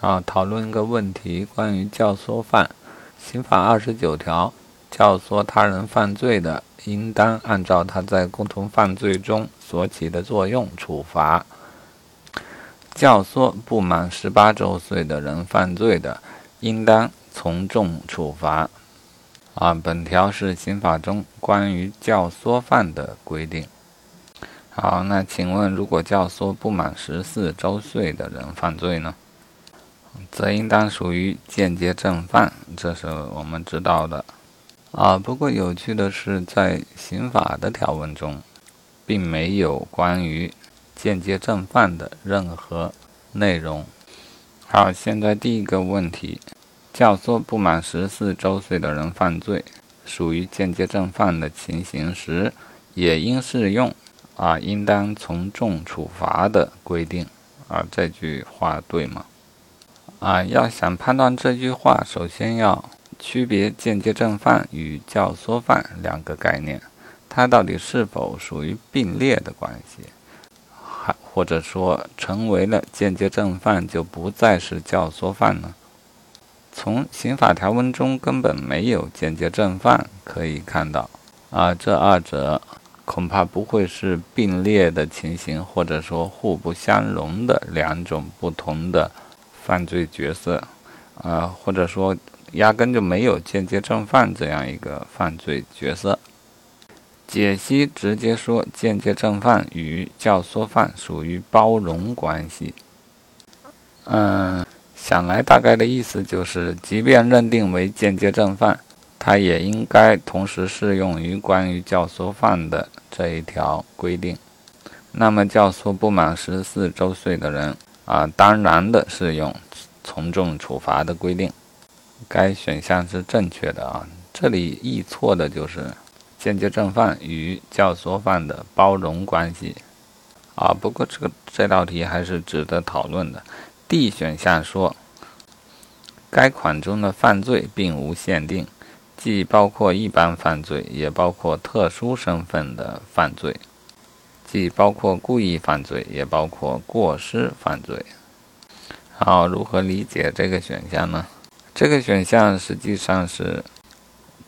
啊，讨论一个问题，关于教唆犯，刑法二十九条，教唆他人犯罪的，应当按照他在共同犯罪中所起的作用处罚。教唆不满十八周岁的人犯罪的，应当从重处罚。啊，本条是刑法中关于教唆犯的规定。好，那请问，如果教唆不满十四周岁的人犯罪呢？则应当属于间接正犯，这是我们知道的。啊，不过有趣的是，在刑法的条文中，并没有关于间接正犯的任何内容。好，现在第一个问题，教唆不满十四周岁的人犯罪，属于间接正犯的情形时，也应适用啊，应当从重处罚的规定。啊，这句话对吗？啊，要想判断这句话，首先要区别间接正犯与教唆犯两个概念，它到底是否属于并列的关系，还或者说成为了间接正犯就不再是教唆犯呢？从刑法条文中根本没有间接正犯可以看到，啊，这二者恐怕不会是并列的情形，或者说互不相容的两种不同的。犯罪角色，啊，或者说压根就没有间接正犯这样一个犯罪角色。解析直接说，间接正犯与教唆犯属于包容关系。嗯，想来大概的意思就是，即便认定为间接正犯，它也应该同时适用于关于教唆犯的这一条规定。那么，教唆不满十四周岁的人。啊，当然的适用从重处罚的规定，该选项是正确的啊。这里易错的就是间接正犯与教唆犯的包容关系啊。不过这个这道题还是值得讨论的。D 选项说，该款中的犯罪并无限定，既包括一般犯罪，也包括特殊身份的犯罪。既包括故意犯罪，也包括过失犯罪。好，如何理解这个选项呢？这个选项实际上是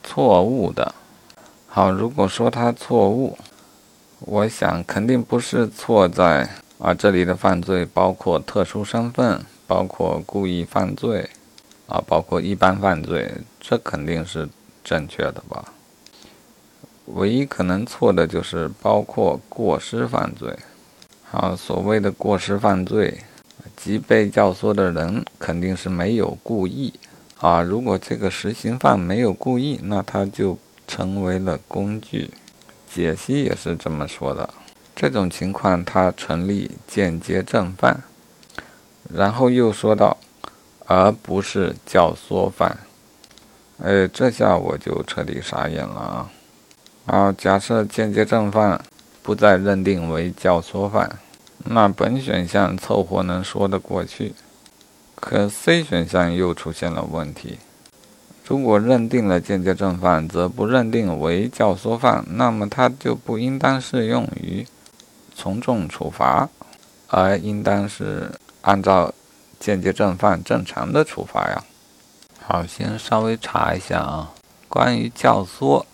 错误的。好，如果说它错误，我想肯定不是错在啊这里的犯罪包括特殊身份，包括故意犯罪，啊包括一般犯罪，这肯定是正确的吧？唯一可能错的就是包括过失犯罪。好，所谓的过失犯罪，即被教唆的人肯定是没有故意啊。如果这个实行犯没有故意，那他就成为了工具。解析也是这么说的。这种情况他成立间接正犯。然后又说到，而不是教唆犯。哎，这下我就彻底傻眼了啊！好，假设间接正犯不再认定为教唆犯，那本选项凑合能说得过去。可 C 选项又出现了问题。如果认定了间接正犯，则不认定为教唆犯，那么它就不应当适用于从重处罚，而应当是按照间接正犯正常的处罚呀。好，先稍微查一下啊，关于教唆。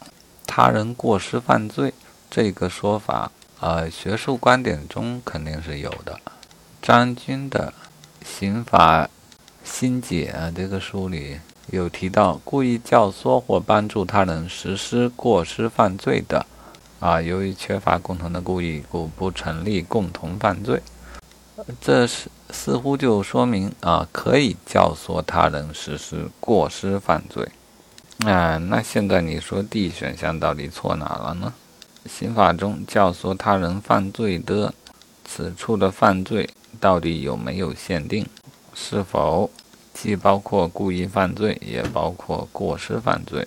他人过失犯罪这个说法，呃，学术观点中肯定是有的。张军的《刑法新解》这个书里有提到，故意教唆或帮助他人实施过失犯罪的，啊，由于缺乏共同的故意，故不成立共同犯罪。这是似乎就说明啊，可以教唆他人实施过失犯罪。啊，那现在你说 D 选项到底错哪了呢？刑法中教唆他人犯罪的，此处的犯罪到底有没有限定？是否既包括故意犯罪，也包括过失犯罪？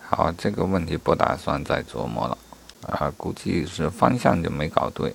好，这个问题不打算再琢磨了。啊，估计是方向就没搞对。